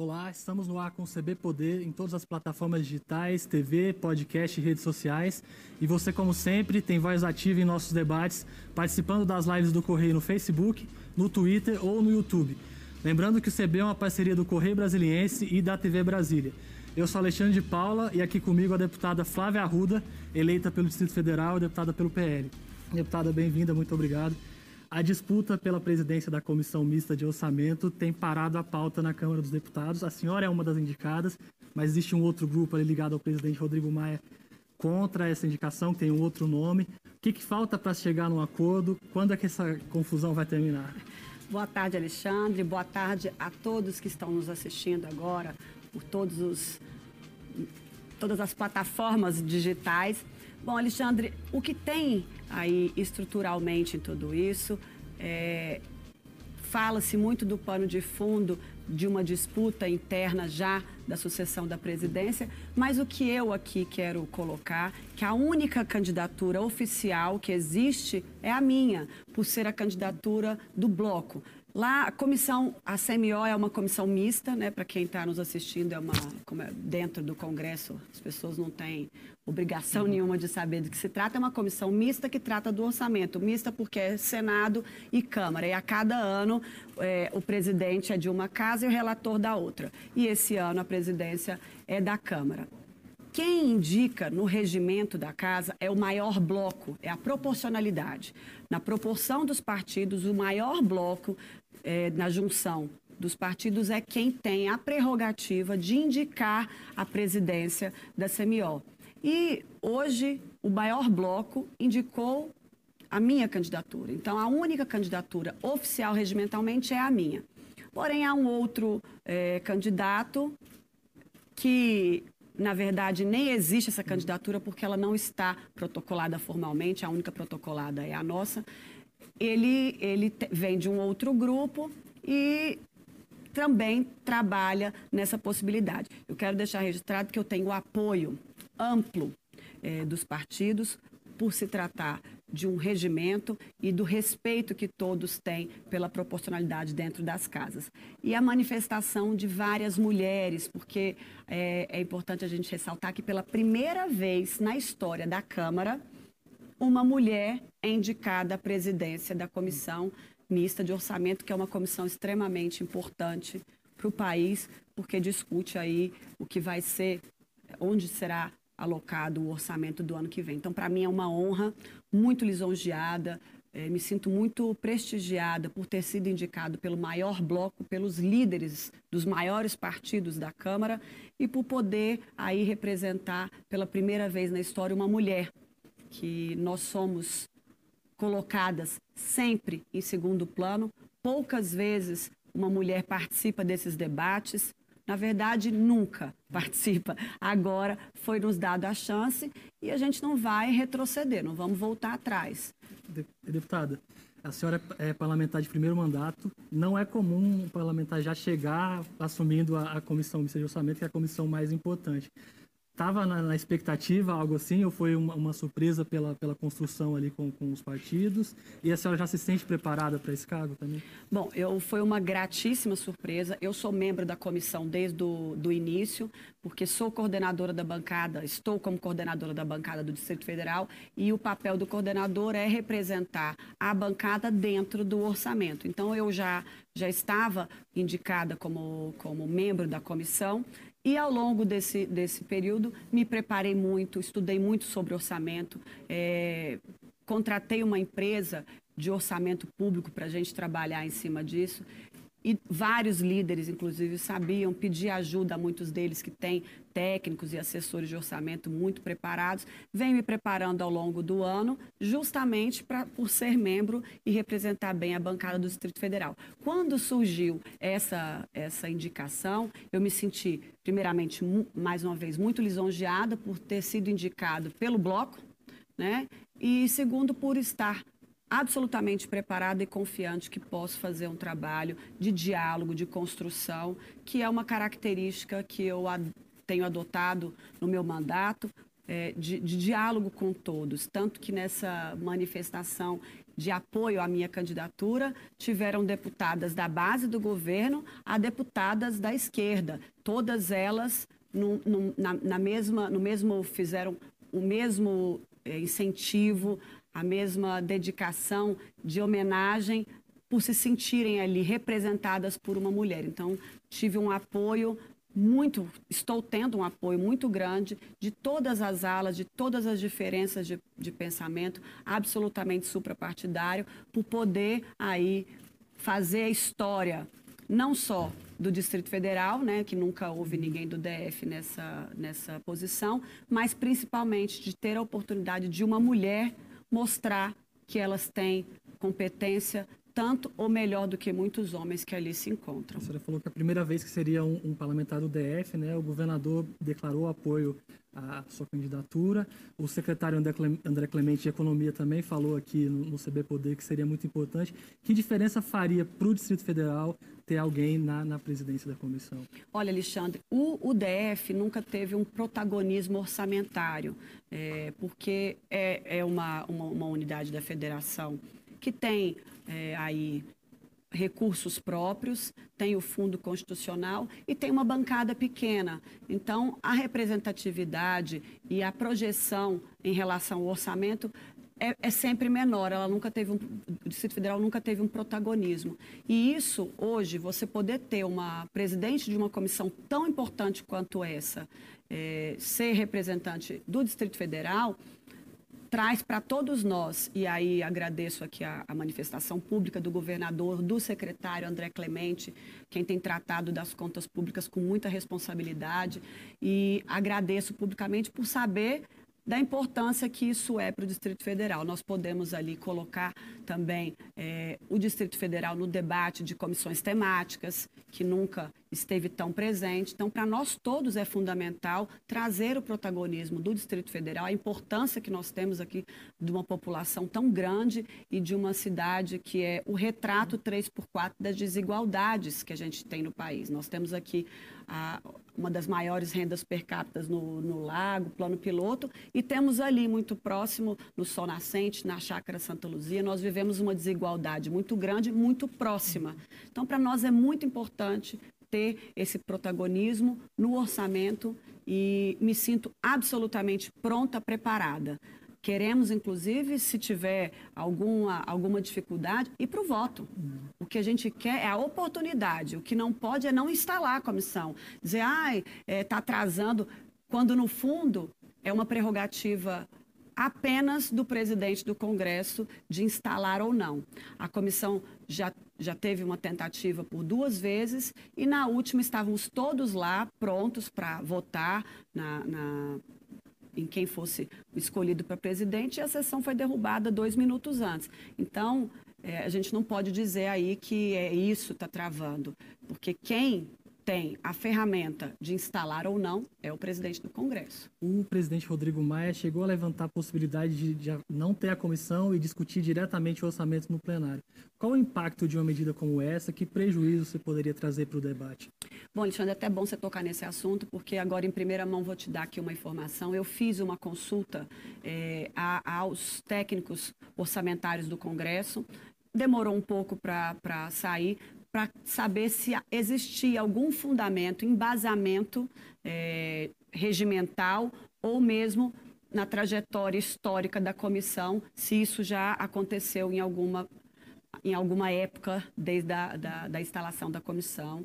Olá, estamos no ar com o CB Poder em todas as plataformas digitais, TV, podcast e redes sociais. E você, como sempre, tem voz ativa em nossos debates, participando das lives do Correio no Facebook, no Twitter ou no YouTube. Lembrando que o CB é uma parceria do Correio Brasiliense e da TV Brasília. Eu sou Alexandre de Paula e aqui comigo a deputada Flávia Arruda, eleita pelo Distrito Federal e deputada pelo PL. Deputada, bem-vinda, muito obrigado. A disputa pela presidência da Comissão Mista de Orçamento tem parado a pauta na Câmara dos Deputados. A senhora é uma das indicadas, mas existe um outro grupo ligado ao presidente Rodrigo Maia contra essa indicação, que tem um outro nome. O que, que falta para chegar num acordo? Quando é que essa confusão vai terminar? Boa tarde, Alexandre. Boa tarde a todos que estão nos assistindo agora por todos os, todas as plataformas digitais. Bom, Alexandre, o que tem aí estruturalmente em tudo isso é, fala-se muito do pano de fundo de uma disputa interna já da sucessão da presidência, mas o que eu aqui quero colocar, que a única candidatura oficial que existe é a minha, por ser a candidatura do bloco. Lá, a comissão, a CMO é uma comissão mista, né? Para quem está nos assistindo, é uma como é, dentro do Congresso, as pessoas não têm obrigação nenhuma de saber do que se trata. É uma comissão mista que trata do orçamento, mista porque é Senado e Câmara. E a cada ano é, o presidente é de uma casa e o relator da outra. E esse ano a presidência é da Câmara. Quem indica no regimento da casa é o maior bloco, é a proporcionalidade. Na proporção dos partidos, o maior bloco é, na junção dos partidos é quem tem a prerrogativa de indicar a presidência da CMO. E hoje o maior bloco indicou a minha candidatura. Então, a única candidatura oficial regimentalmente é a minha. Porém, há um outro é, candidato que na verdade, nem existe essa candidatura porque ela não está protocolada formalmente, a única protocolada é a nossa. Ele, ele vem de um outro grupo e também trabalha nessa possibilidade. Eu quero deixar registrado que eu tenho apoio amplo é, dos partidos por se tratar de um regimento e do respeito que todos têm pela proporcionalidade dentro das casas. E a manifestação de várias mulheres, porque é, é importante a gente ressaltar que pela primeira vez na história da Câmara, uma mulher é indicada à presidência da Comissão Mista de Orçamento, que é uma comissão extremamente importante para o país, porque discute aí o que vai ser, onde será alocado o orçamento do ano que vem. Então, para mim é uma honra, muito lisonjeada, é, me sinto muito prestigiada por ter sido indicado pelo maior bloco, pelos líderes dos maiores partidos da Câmara e por poder aí representar pela primeira vez na história uma mulher, que nós somos colocadas sempre em segundo plano. Poucas vezes uma mulher participa desses debates na verdade, nunca participa. Agora foi nos dado a chance e a gente não vai retroceder, não vamos voltar atrás. Deputada, a senhora é parlamentar de primeiro mandato. Não é comum um parlamentar já chegar assumindo a, a comissão de orçamento, que é a comissão mais importante. Estava na, na, expectativa algo assim ou foi uma, uma, surpresa pela, pela construção ali com, com os partidos? E a senhora já se sente preparada para esse cargo também? Bom, eu foi uma gratíssima surpresa. Eu sou membro da comissão desde o do início, porque sou coordenadora da bancada, estou como coordenadora da bancada do Distrito Federal e o papel do coordenador é representar a bancada dentro do orçamento. Então eu já já estava indicada como como membro da comissão e ao longo desse, desse período me preparei muito, estudei muito sobre orçamento, é, contratei uma empresa de orçamento público para a gente trabalhar em cima disso. E vários líderes, inclusive, sabiam pedir ajuda a muitos deles que têm técnicos e assessores de orçamento muito preparados. Vem me preparando ao longo do ano, justamente pra, por ser membro e representar bem a bancada do Distrito Federal. Quando surgiu essa, essa indicação, eu me senti, primeiramente, mais uma vez, muito lisonjeada por ter sido indicado pelo Bloco, né? E segundo, por estar absolutamente preparada e confiante que posso fazer um trabalho de diálogo, de construção, que é uma característica que eu tenho adotado no meu mandato. é, de, de diálogo com todos. Tanto que nessa manifestação de apoio à minha candidatura, tiveram deputadas da base do governo a deputadas da esquerda. Todas elas no, no, na, na, mesma, no mesmo fizeram o mesmo é, incentivo, a mesma dedicação de homenagem por se sentirem ali representadas por uma mulher. Então, tive um apoio muito, estou tendo um apoio muito grande de todas as alas, de todas as diferenças de, de pensamento, absolutamente suprapartidário, por poder aí fazer a história, não só do Distrito Federal, né, que nunca houve ninguém do DF nessa, nessa posição, mas principalmente de ter a oportunidade de uma mulher mostrar que elas têm competência, tanto ou melhor do que muitos homens que ali se encontram. A senhora falou que a primeira vez que seria um, um parlamentar do DF, né, o governador declarou apoio à sua candidatura. O secretário André Clemente de Economia também falou aqui no, no CB Poder que seria muito importante. Que diferença faria para o Distrito Federal ter alguém na, na, presidência da comissão? Olha, Alexandre, o, o DF nunca teve um protagonismo orçamentário, é, porque é, é uma, uma, uma unidade da federação que tem é, aí recursos próprios, tem o fundo constitucional e tem uma bancada pequena. Então, a representatividade e a projeção em relação ao orçamento é, é, sempre menor. Ela nunca teve um, o Distrito Federal nunca teve um protagonismo. E isso, hoje, você poder ter uma presidente de uma comissão tão importante quanto essa, é, ser representante do Distrito Federal, traz para todos nós, e aí agradeço aqui a, a, manifestação pública do governador, do secretário André Clemente, quem tem tratado das contas públicas com muita responsabilidade, e agradeço publicamente por saber da importância que isso é para o Distrito Federal. Nós podemos ali colocar também é, o Distrito Federal no debate de comissões temáticas, que nunca esteve tão presente. Então, para nós todos é fundamental trazer o protagonismo do Distrito Federal, a importância que nós temos aqui de uma população tão grande e de uma cidade que é o retrato 3x4 das desigualdades que a gente tem no país. Nós temos aqui a, uma das maiores rendas per capita no, no lago, plano piloto, e temos ali muito próximo, no Sol Nascente, na Chácara Santa Luzia, nós vivemos uma desigualdade muito grande, muito próxima. Então, para nós é muito importante ter esse protagonismo no orçamento e me sinto absolutamente pronta, preparada. Queremos, inclusive, se tiver alguma, alguma dificuldade, ir para o voto. O que a gente quer é a oportunidade. O que não pode é não instalar a comissão. Dizer, ai, está é, tá atrasando, quando no fundo é uma prerrogativa apenas do presidente do Congresso de instalar ou não. A comissão já, já teve uma tentativa por duas vezes e na última estávamos todos lá prontos para votar na, na, em quem fosse escolhido para presidente e a sessão foi derrubada dois minutos antes. Então, é, a gente não pode dizer aí que é isso está travando, porque quem tem a ferramenta de instalar ou não é o presidente do Congresso. O presidente Rodrigo Maia chegou a levantar a possibilidade de, de não ter a comissão e discutir diretamente o orçamento no plenário. Qual o impacto de uma medida como essa? Que prejuízo você poderia trazer para o debate? Bom, Alexandre, é até bom você tocar nesse assunto, porque agora, em primeira mão, vou te dar aqui uma informação. Eu fiz uma consulta é, a, aos técnicos orçamentários do Congresso, demorou um pouco para sair, para saber se existia algum fundamento, embasamento é, regimental ou mesmo na trajetória histórica da comissão, se isso já aconteceu em alguma, em alguma época desde a da, da instalação da comissão.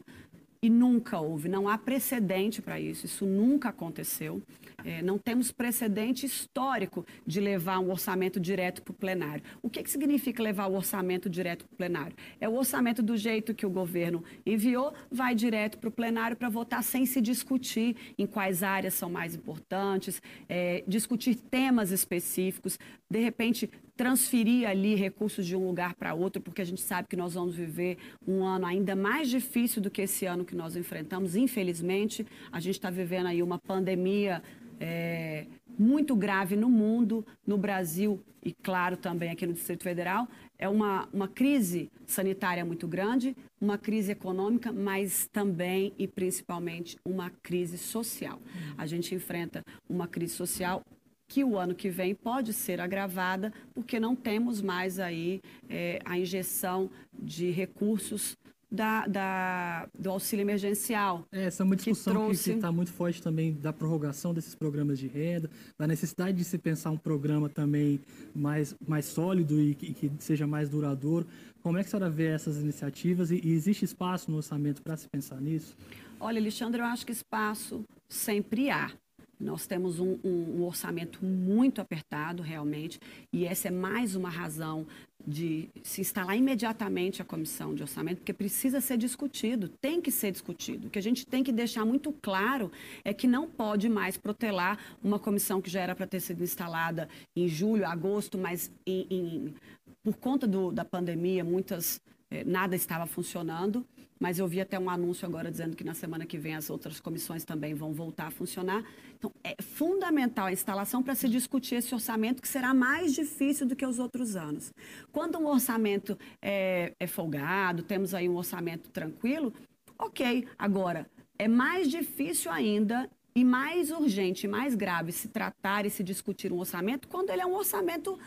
E nunca houve, não há precedente para isso, isso nunca aconteceu. É, não temos precedente histórico de levar um orçamento direto para o plenário. O que, que significa levar o orçamento direto para o plenário? É o orçamento do jeito que o governo enviou, vai direto para o plenário para votar sem se discutir em quais áreas são mais importantes, é, discutir temas específicos, de repente transferir ali recursos de um lugar para outro, porque a gente sabe que nós vamos viver um ano ainda mais difícil do que esse ano que nós enfrentamos, infelizmente. A gente está vivendo aí uma pandemia é, muito grave no mundo, no Brasil e, claro, também aqui no Distrito Federal. É uma, uma crise sanitária muito grande, uma crise econômica, mas também e principalmente uma crise social. A gente enfrenta uma crise social que o ano que vem pode ser agravada, porque não temos mais aí é, a injeção de recursos da, da, do auxílio emergencial. É, essa é uma discussão que está trouxe... muito forte também da prorrogação desses programas de renda, da necessidade de se pensar um programa também mais, mais sólido e que, que seja mais duradouro. Como é que a senhora vê essas iniciativas e, e existe espaço no orçamento para se pensar nisso? Olha, Alexandre, eu acho que espaço sempre há. Nós temos um, um, um, orçamento muito apertado, realmente, e essa é mais uma razão de se instalar imediatamente a comissão de orçamento, porque precisa ser discutido, tem que ser discutido. O que a gente tem que deixar muito claro é que não pode mais protelar uma comissão que já era para ter sido instalada em julho, agosto, mas em, em, por conta do, da pandemia, muitas eh, nada estava funcionando mas eu vi até um anúncio agora dizendo que na semana que vem as outras comissões também vão voltar a funcionar. Então, é fundamental a instalação para se discutir esse orçamento, que será mais difícil do que os outros anos. Quando um orçamento é, é folgado, temos aí um orçamento tranquilo, ok. Agora, é mais difícil ainda e mais urgente, mais grave se tratar e se discutir um orçamento quando ele é um orçamento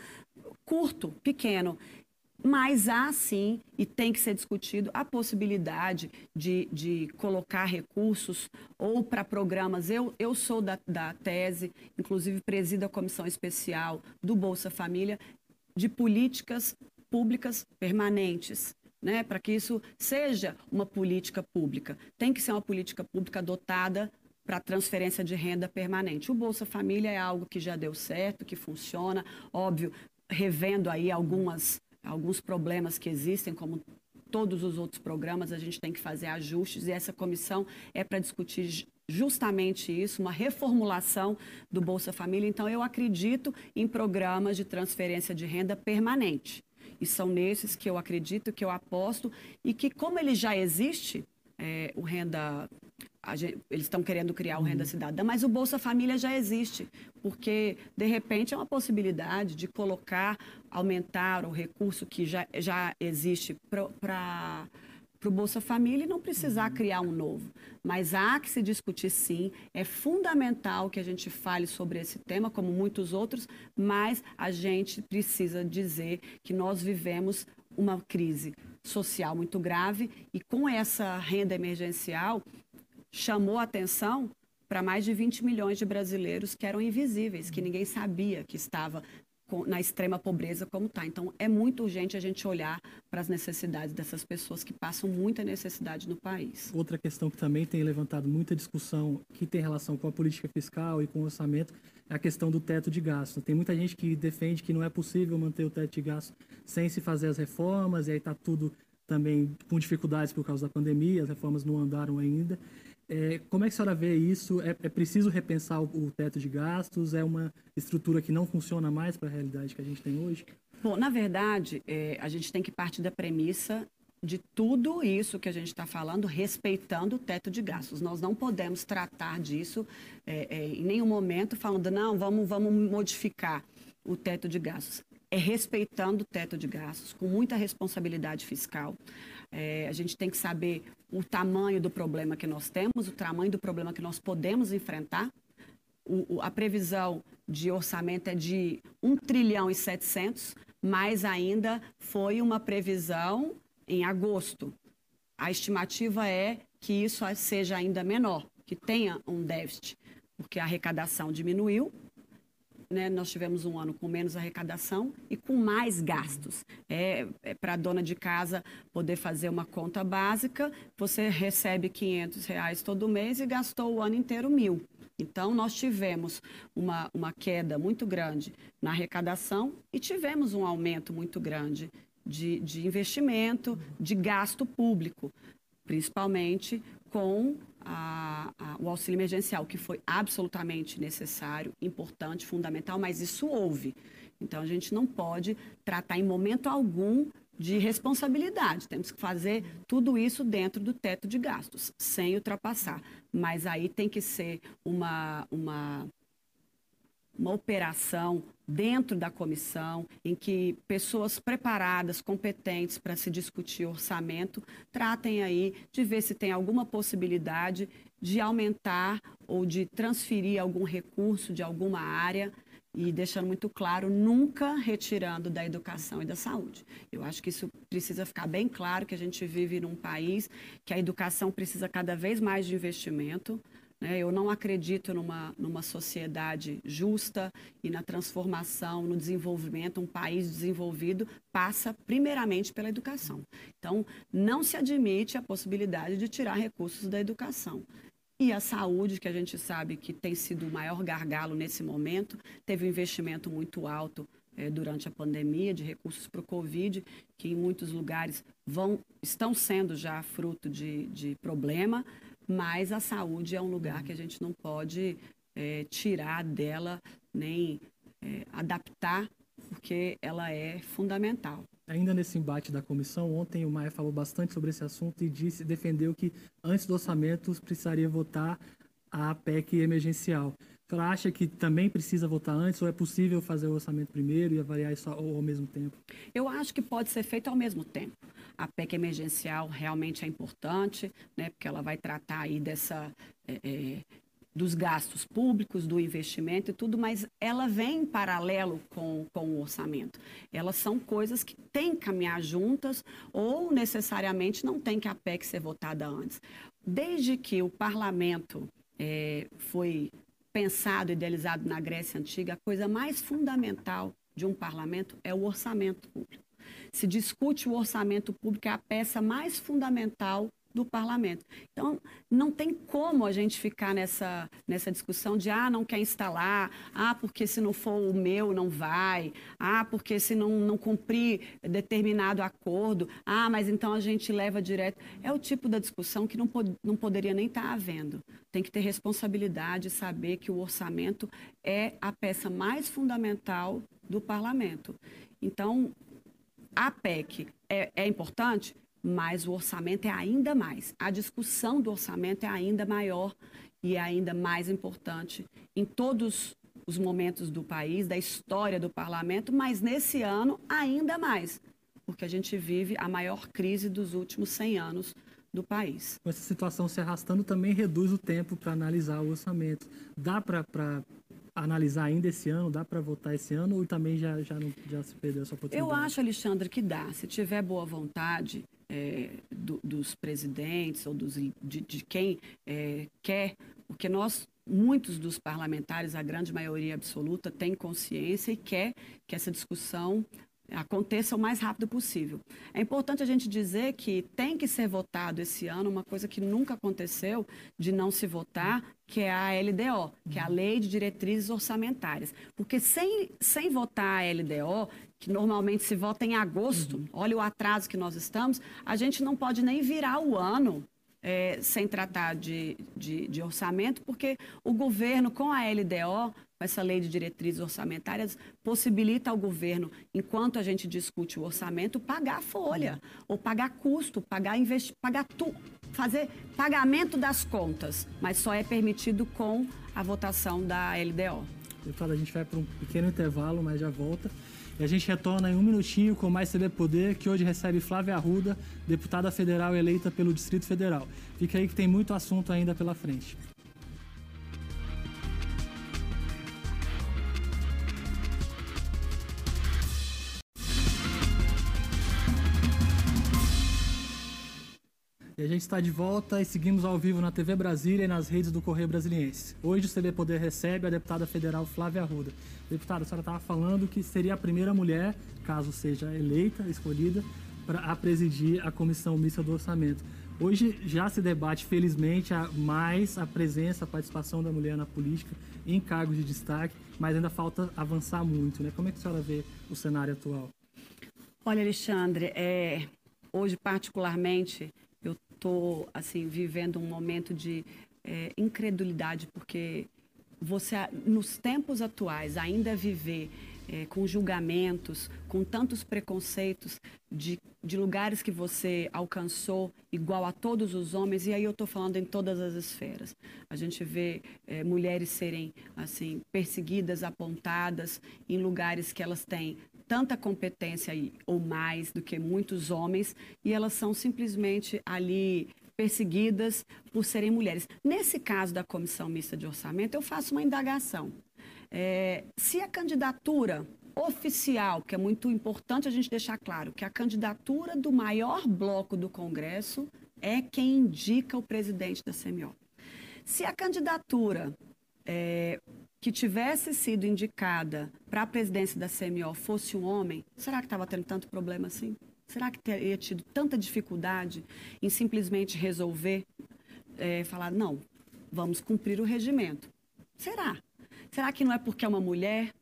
curto, pequeno. Mas há sim, e tem que ser discutido, a possibilidade de, de colocar recursos ou para programas. Eu, eu sou da, da tese, inclusive presido a comissão especial do Bolsa Família, de políticas públicas permanentes. Né, para que isso seja uma política pública. Tem que ser uma política pública dotada para transferência de renda permanente. O Bolsa Família é algo que já deu certo, que funciona, óbvio, revendo aí algumas alguns problemas que existem, como todos os outros programas, a gente tem que fazer ajustes e essa comissão é para discutir justamente isso, uma reformulação do Bolsa Família. Então, eu acredito em programas de transferência de renda permanente. E são nesses que eu acredito, que eu aposto, e que, como ele já existe, é, o renda Gente, eles estão querendo criar o Renda uhum. Cidadã, mas o Bolsa Família já existe, porque, de repente, é uma possibilidade de colocar, aumentar o recurso que já, já existe para o Bolsa Família e não precisar uhum. criar um novo. Mas há que se discutir sim, é fundamental que a gente fale sobre esse tema, como muitos outros, mas a gente precisa dizer que nós vivemos uma crise social muito grave e com essa renda emergencial chamou atenção para mais de 20 milhões de brasileiros que eram invisíveis, que ninguém sabia que estava na extrema pobreza como está. Então, é muito urgente a gente olhar para as necessidades dessas pessoas que passam muita necessidade no país. Outra questão que também tem levantado muita discussão, que tem relação com a política fiscal e com o orçamento, é a questão do teto de gasto. Tem muita gente que defende que não é possível manter o teto de gasto sem se fazer as reformas, e aí está tudo também com dificuldades por causa da pandemia, as reformas não andaram ainda. É, como é que a senhora vê isso? É, é preciso repensar o, o, teto de gastos? É uma estrutura que não funciona mais para a realidade que a gente tem hoje? Bom, na verdade, é, a gente tem que partir da premissa de tudo isso que a gente está falando, respeitando o teto de gastos. Nós não podemos tratar disso é, é, em nenhum momento falando, não, vamos, vamos modificar o teto de gastos. É respeitando o teto de gastos, com muita responsabilidade fiscal. É, a gente tem que saber o tamanho do problema que nós temos, o tamanho do problema que nós podemos enfrentar. O, o, a previsão de orçamento é de 1 trilhão e 700, mas ainda foi uma previsão em agosto. A estimativa é que isso seja ainda menor, que tenha um déficit, porque a arrecadação diminuiu, né, nós tivemos um ano com menos arrecadação e com mais gastos. É, é para a dona de casa poder fazer uma conta básica, você recebe 500 reais todo mês e gastou o ano inteiro mil. Então, nós tivemos uma, uma queda muito grande na arrecadação e tivemos um aumento muito grande de, de investimento, de gasto público, principalmente com a, a, o auxílio emergencial, que foi absolutamente necessário, importante, fundamental, mas isso houve. Então, a gente não pode tratar em momento algum de responsabilidade. Temos que fazer tudo isso dentro do teto de gastos, sem ultrapassar. Mas aí tem que ser uma, uma uma operação dentro da comissão em que pessoas preparadas, competentes para se discutir orçamento, tratem aí de ver se tem alguma possibilidade de aumentar ou de transferir algum recurso de alguma área e deixando muito claro, nunca retirando da educação e da saúde. Eu acho que isso precisa ficar bem claro que a gente vive num país que a educação precisa cada vez mais de investimento. Né? Eu não acredito numa, numa sociedade justa e na transformação, no desenvolvimento. Um país desenvolvido passa primeiramente pela educação. Então, não se admite a possibilidade de tirar recursos da educação. E a saúde, que a gente sabe que tem sido o maior gargalo nesse momento, teve um investimento muito alto eh, durante a pandemia de recursos para o Covid, que em muitos lugares vão, estão sendo já fruto de, de problema, mas a saúde é um lugar que a gente não pode eh, tirar dela nem eh, adaptar, porque ela é fundamental. Ainda nesse embate da comissão, ontem o Maia falou bastante sobre esse assunto e disse, defendeu que antes do orçamento precisaria votar a PEC emergencial. Você acha que também precisa votar antes ou é possível fazer o orçamento primeiro e avaliar isso ao, ao mesmo tempo? Eu acho que pode ser feito ao mesmo tempo. A PEC emergencial realmente é importante, né, porque ela vai tratar aí dessa é, é, dos gastos públicos, do investimento e tudo, mas ela vem em paralelo com, com o orçamento. Elas são coisas que têm que caminhar juntas ou necessariamente não tem que a PEC ser votada antes. Desde que o parlamento é, foi pensado, idealizado na Grécia Antiga, a coisa mais fundamental de um parlamento é o orçamento público. Se discute o orçamento público, é a peça mais fundamental do parlamento. Então, não tem como a gente ficar nessa, nessa discussão de, ah, não quer instalar, ah, porque se não for o meu, não vai, ah, porque se não, não cumprir determinado acordo, ah, mas então a gente leva direto. É o tipo da discussão que não, pod não poderia nem estar tá havendo. Tem que ter responsabilidade e saber que o orçamento é a peça mais fundamental do parlamento. Então, a PEC é, é importante? mas o orçamento é ainda mais. A discussão do orçamento é ainda maior e é ainda mais importante em todos os momentos do país, da história do parlamento, mas nesse ano ainda mais, porque a gente vive a maior crise dos últimos 100 anos do país. Essa situação se arrastando também reduz o tempo para analisar o orçamento. Dá para analisar ainda esse ano? Dá para votar esse ano ou também já, já, não, já se perdeu essa oportunidade? Eu acho, Alexandre, que dá. Se tiver boa vontade, é, do, dos presidentes ou dos, de, de quem é, quer, porque nós, muitos dos parlamentares, a grande maioria absoluta, tem consciência e quer que essa discussão aconteça o mais rápido possível. É importante a gente dizer que tem que ser votado esse ano uma coisa que nunca aconteceu de não se votar, que é a LDO, que é a Lei de Diretrizes Orçamentárias. Porque sem, sem votar a LDO, que normalmente se vota em agosto, olha o atraso que nós estamos, a gente não pode nem virar o ano é, sem tratar de, de, de, orçamento, porque o governo, com a LDO, essa lei de diretrizes orçamentárias, possibilita ao governo, enquanto a gente discute o orçamento, pagar a folha, ou pagar custo, pagar investi pagar tu fazer pagamento das contas, mas só é permitido com a votação da LDO. Deputada, a gente vai para um pequeno intervalo, mas já volta. E a gente retorna em um minutinho com mais CB Poder, que hoje recebe Flávia Arruda, deputada federal eleita pelo Distrito Federal. Fica aí que tem muito assunto ainda pela frente. E a gente está de volta e seguimos ao vivo na TV Brasília e nas redes do Correio Brasiliense. Hoje o CB Poder recebe a deputada federal Flávia Arruda. Deputada, a senhora estava falando que seria a primeira mulher, caso seja eleita, escolhida, para presidir a Comissão Mista do Orçamento. Hoje já se debate, felizmente, mais a presença, a participação da mulher na política em cargos de destaque, mas ainda falta avançar muito. Né? Como é que a senhora vê o cenário atual? Olha, Alexandre, é, hoje particularmente estou assim vivendo um momento de é, incredulidade porque você nos tempos atuais ainda viver é, com julgamentos, com tantos preconceitos de, de lugares que você alcançou igual a todos os homens, e aí eu estou falando em todas as esferas. A gente vê é, mulheres serem assim perseguidas, apontadas em lugares que elas têm tanta competência ou mais do que muitos homens e elas são simplesmente ali perseguidas por serem mulheres. Nesse caso da Comissão Mista de Orçamento, eu faço uma indagação. É, se a candidatura oficial, que é muito importante a gente deixar claro, que a candidatura do maior bloco do Congresso é quem indica o presidente da CMO. Se a candidatura é, que tivesse sido indicada para a presidência da CMO fosse um homem, será que estava tendo tanto problema assim? Será que teria tido tanta dificuldade em simplesmente resolver, é, falar, não, vamos cumprir o regimento? Será? Será que não é porque é uma mulher?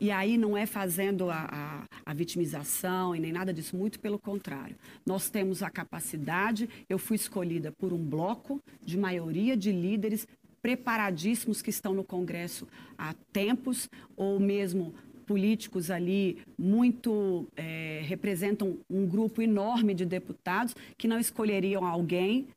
E aí não é fazendo a, a, a, vitimização e nem nada disso, muito pelo contrário. Nós temos a capacidade, eu fui escolhida por um bloco de maioria de líderes preparadíssimos que estão no Congresso há tempos, ou mesmo políticos ali muito é, representam um grupo enorme de deputados que não escolheriam alguém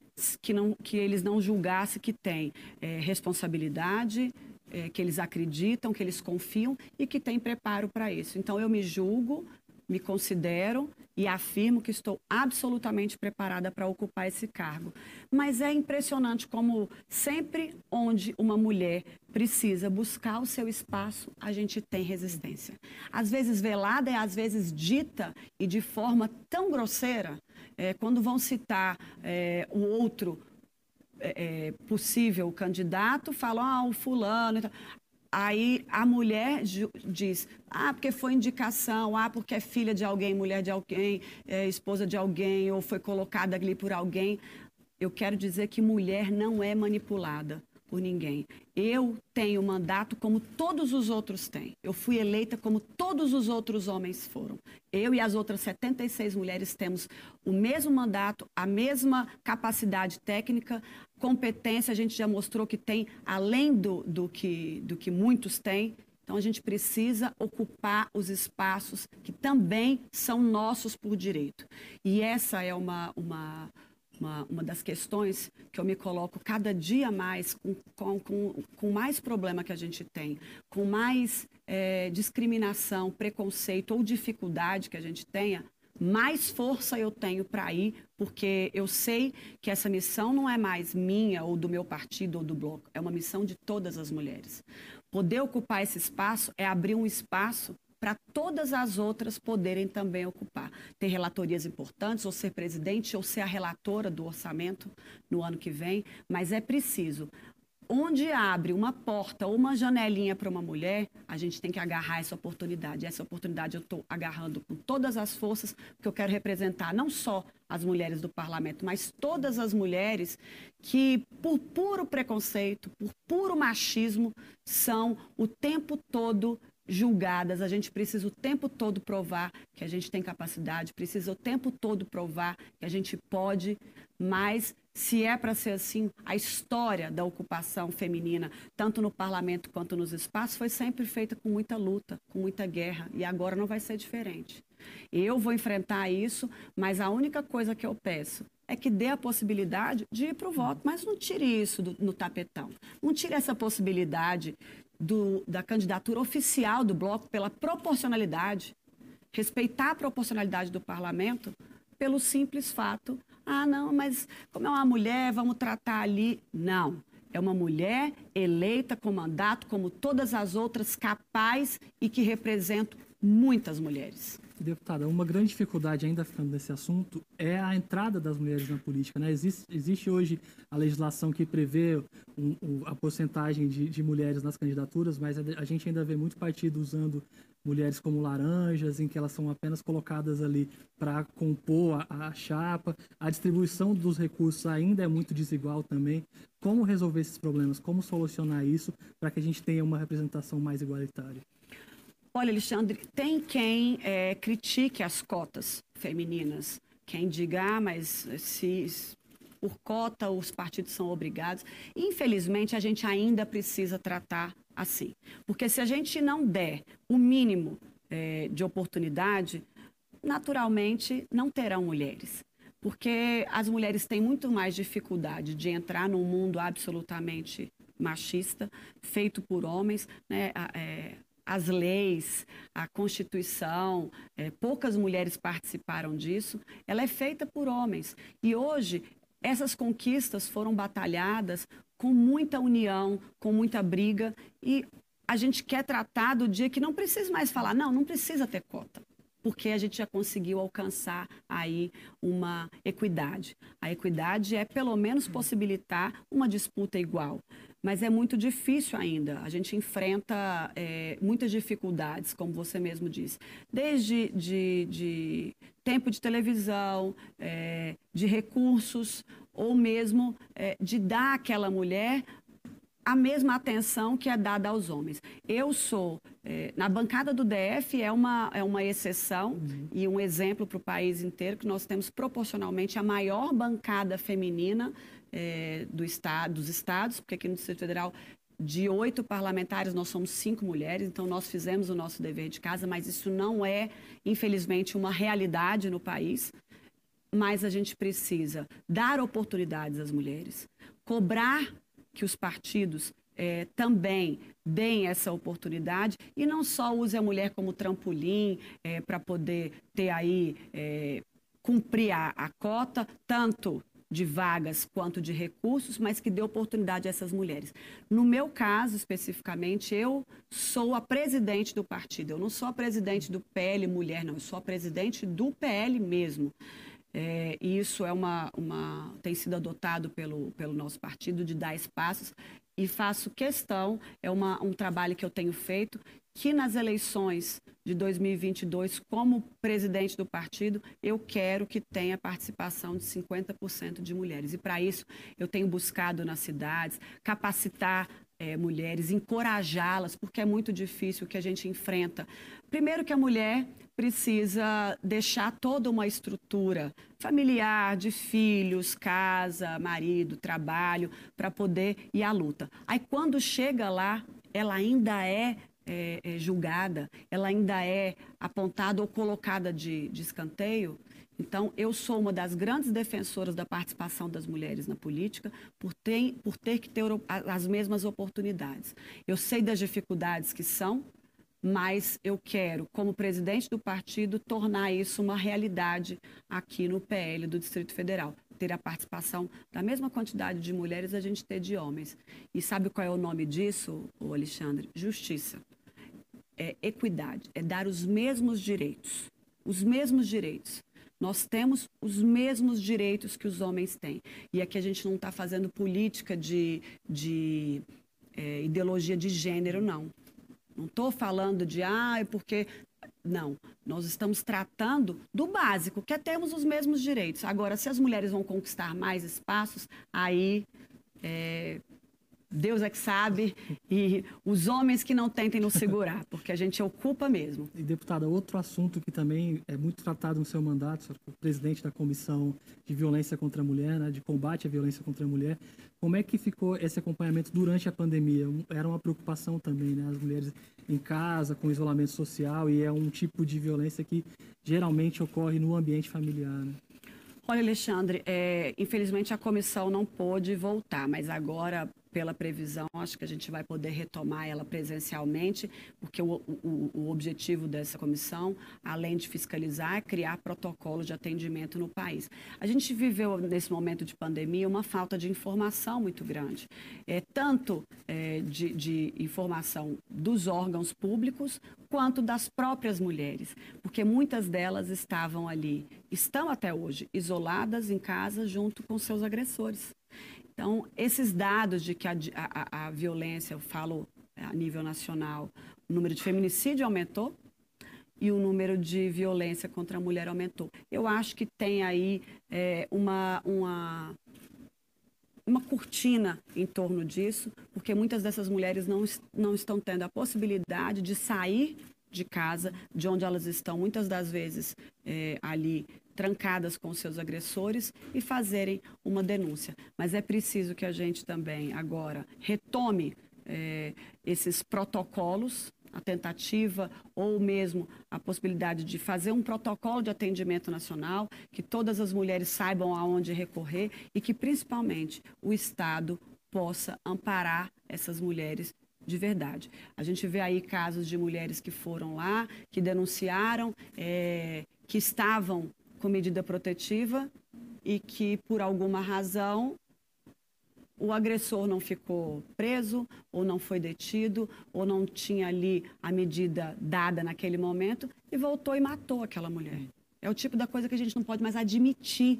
que, não, que eles não julgassem que tem é, responsabilidade, é, que eles acreditam, que eles confiam e que tem preparo para isso. Então eu me julgo, me considero e afirmo que estou absolutamente preparada para ocupar esse cargo. Mas é impressionante como sempre onde uma mulher precisa buscar o seu espaço, a gente tem resistência. Às vezes velada e às vezes dita e de forma tão grosseira, é, quando vão citar é, o outro é, possível candidato, falam, ah, o fulano. Aí a mulher diz, ah, porque foi indicação, ah, porque é filha de alguém, mulher de alguém, é, esposa de alguém, ou foi colocada ali por alguém. Eu quero dizer que mulher não é manipulada por ninguém. Eu tenho mandato como todos os outros têm. Eu fui eleita como todos os outros homens foram. Eu e as outras 76 mulheres temos o mesmo mandato, a mesma capacidade técnica, competência. A gente já mostrou que tem, além do, do, que, do que muitos têm. Então, a gente precisa ocupar os espaços que também são nossos por direito. E essa é uma, uma uma, uma das questões que eu me coloco cada dia mais com, com, com, com mais problema que a gente tem, com mais é, discriminação, preconceito ou dificuldade que a gente tenha, mais força eu tenho para ir, porque eu sei que essa missão não é mais minha ou do meu partido ou do bloco, é uma missão de todas as mulheres. Poder ocupar esse espaço é abrir um espaço para todas as outras poderem também ocupar. Ter relatorias importantes, ou ser presidente, ou ser a relatora do orçamento no ano que vem, mas é preciso. Onde abre uma porta ou uma janelinha para uma mulher, a gente tem que agarrar essa oportunidade. Essa oportunidade eu estou agarrando com todas as forças, porque eu quero representar não só as mulheres do parlamento, mas todas as mulheres que, por puro preconceito, por puro machismo, são o tempo todo julgadas, a gente precisa o tempo todo provar que a gente tem capacidade, precisa o tempo todo provar que a gente pode, mas se é para ser assim, a história da ocupação feminina, tanto no parlamento quanto nos espaços, foi sempre feita com muita luta, com muita guerra, e agora não vai ser diferente. Eu vou enfrentar isso, mas a única coisa que eu peço é que dê a possibilidade de ir para o voto, mas não tire isso do, no tapetão. Não tire essa possibilidade do, da candidatura oficial do bloco pela proporcionalidade, respeitar a proporcionalidade do parlamento pelo simples fato, ah, não, mas como é uma mulher, vamos tratar ali. Não. É uma mulher eleita com mandato, como todas as outras, capaz e que representa muitas mulheres. Deputada, uma grande dificuldade, ainda ficando nesse assunto, é a entrada das mulheres na política. Né? Existe, existe hoje a legislação que prevê um, um, a porcentagem de, de, mulheres nas candidaturas, mas a, gente ainda vê muito partido usando mulheres como laranjas, em que elas são apenas colocadas ali para compor a, a chapa. A distribuição dos recursos ainda é muito desigual também. Como resolver esses problemas? Como solucionar isso para que a gente tenha uma representação mais igualitária? Olha, Alexandre, tem quem é, critique as cotas femininas, quem diga, ah, mas se por cota os partidos são obrigados. Infelizmente, a gente ainda precisa tratar assim. Porque se a gente não der o mínimo é, de oportunidade, naturalmente não terão mulheres. Porque as mulheres têm muito mais dificuldade de entrar num mundo absolutamente machista, feito por homens. Né? É, as leis, a Constituição, é, poucas mulheres participaram disso, ela é feita por homens. E hoje, essas conquistas foram batalhadas com muita união, com muita briga e a gente quer tratar do dia que não precisa mais falar, não, não precisa ter cota porque a gente já conseguiu alcançar aí uma equidade. A equidade é pelo menos possibilitar uma disputa igual, mas é muito difícil ainda. A gente enfrenta é, muitas dificuldades, como você mesmo disse, desde de, de tempo de televisão, é, de recursos, ou mesmo é, de dar àquela mulher a mesma atenção que é dada aos homens. Eu sou, é, na bancada do DF é uma, é uma exceção uhum. e um exemplo para o país inteiro, que nós temos proporcionalmente a maior bancada feminina é, do estado, dos estados, porque aqui no Distrito Federal de oito parlamentares, nós somos cinco mulheres, então nós fizemos o nosso dever de casa, mas isso não é, infelizmente, uma realidade no país. Mas a gente precisa dar oportunidades às mulheres, cobrar que os partidos é, também deem essa oportunidade e não só use a mulher como trampolim é, para poder ter aí, é, cumprir a, a cota, tanto de vagas quanto de recursos, mas que dê oportunidade a essas mulheres. No meu caso, especificamente, eu sou a presidente do partido. Eu não sou a presidente do PL Mulher, não. Eu sou a presidente do PL mesmo. É, e isso é uma, uma, tem sido adotado pelo, pelo nosso partido de dar espaços e faço questão, é uma, um trabalho que eu tenho feito, que nas eleições de 2022, como presidente do partido, eu quero que tenha participação de 50% de mulheres. E para isso, eu tenho buscado nas cidades capacitar é, mulheres, encorajá-las, porque é muito difícil o que a gente enfrenta. Primeiro que a mulher precisa deixar toda uma estrutura familiar, de filhos, casa, marido, trabalho, para poder ir à luta. Aí quando chega lá, ela ainda é, é, é julgada, ela ainda é apontada ou colocada de, de escanteio. Então, eu sou uma das grandes defensoras da participação das mulheres na política por ter, por ter que ter as mesmas oportunidades. Eu sei das dificuldades que são, mas eu quero, como presidente do partido, tornar isso uma realidade aqui no PL do Distrito Federal. Ter a participação da mesma quantidade de mulheres a gente ter de homens. E sabe qual é o nome disso, Alexandre? Justiça. É equidade, é dar os mesmos direitos. Os mesmos direitos. Nós temos os mesmos direitos que os homens têm. E aqui a gente não está fazendo política de, de é, ideologia de gênero, não. Não estou falando de, ah, é porque. Não, nós estamos tratando do básico, que é termos os mesmos direitos. Agora, se as mulheres vão conquistar mais espaços, aí é, Deus é que sabe, e os homens que não tentem nos segurar, porque a gente ocupa mesmo. E, deputada, outro assunto que também é muito tratado no seu mandato, senhor, presidente da Comissão de Violência contra a Mulher, né, de combate à violência contra a mulher, como é que ficou esse acompanhamento durante a pandemia? Era uma preocupação também, né, as mulheres em casa, com isolamento social, e é um tipo de violência que geralmente ocorre no ambiente familiar, né? Olha, Alexandre, é, infelizmente a comissão não pôde voltar, mas agora, pela previsão, acho que a gente vai poder retomar ela presencialmente, porque o, o, o, objetivo dessa comissão, além de fiscalizar, é criar protocolos de atendimento no país. A gente viveu, nesse momento de pandemia, uma falta de informação muito grande, é, tanto é, de, de informação dos órgãos públicos, quanto das próprias mulheres, porque muitas delas estavam ali, estão até hoje, isoladas em casa junto com seus agressores. Então, esses dados de que a, a, a violência, eu falo a nível nacional, o número de feminicídio aumentou e o número de violência contra a mulher aumentou. Eu acho que tem aí é, uma, uma, uma cortina em torno disso, porque muitas dessas mulheres não, não estão tendo a possibilidade de sair de casa, de onde elas estão, muitas das vezes é, ali trancadas com seus agressores e fazerem uma denúncia. Mas é preciso que a gente também agora retome é, esses protocolos, a tentativa ou mesmo a possibilidade de fazer um protocolo de atendimento nacional, que todas as mulheres saibam aonde recorrer e que principalmente o Estado possa amparar essas mulheres de verdade. A gente vê aí casos de mulheres que foram lá, que denunciaram, é, que estavam com medida protetiva e que, por alguma razão, o agressor não ficou preso, ou não foi detido, ou não tinha ali a medida dada naquele momento, e voltou e matou aquela mulher. É o tipo da coisa que a gente não pode mais admitir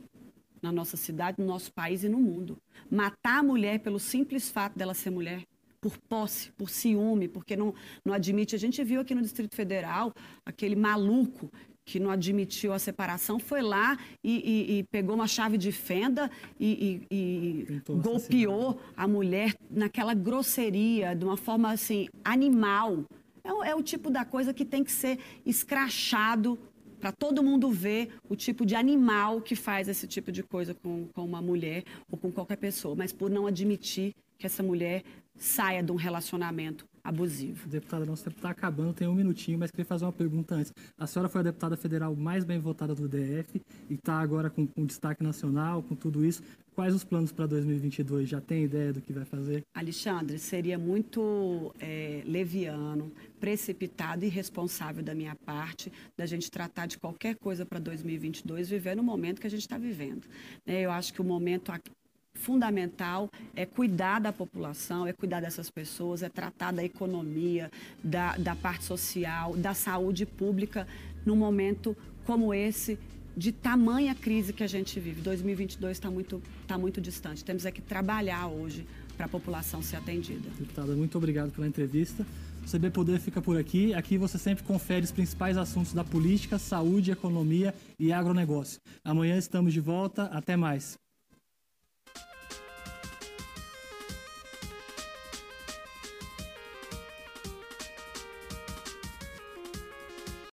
na nossa cidade, no nosso país e no mundo. Matar a mulher pelo simples fato dela ser mulher, por posse, por ciúme, porque não, não admite. A gente viu aqui no Distrito Federal aquele maluco que não admitiu a separação, foi lá e, e, e pegou uma chave de fenda e, e golpeou a mulher naquela grosseria, de uma forma assim, animal. É, é o tipo da coisa que tem que ser escrachado para todo mundo ver o tipo de animal que faz esse tipo de coisa com, com uma mulher ou com qualquer pessoa, mas por não admitir que essa mulher saia de um relacionamento abusivo. Deputada, nosso tempo está acabando, tem um minutinho, mas queria fazer uma pergunta antes. A senhora foi a deputada federal mais bem votada do DF e está agora com, com destaque nacional, com tudo isso. Quais os planos para 2022? Já tem ideia do que vai fazer? Alexandre, seria muito é, leviano, precipitado e irresponsável da minha parte da gente tratar de qualquer coisa para 2022 vivendo o momento que a gente está vivendo. É, eu acho que o momento fundamental é cuidar da população, é cuidar dessas pessoas, é tratar da economia, da, da parte social, da saúde pública num momento como esse de tamanha crise que a gente vive. 2022 está muito, tá muito distante. Temos é que trabalhar hoje para a população ser atendida. Deputada, muito obrigado pela entrevista. O CB Poder fica por aqui. Aqui você sempre confere os principais assuntos da política, saúde, economia e agronegócio. Amanhã estamos de volta. Até mais.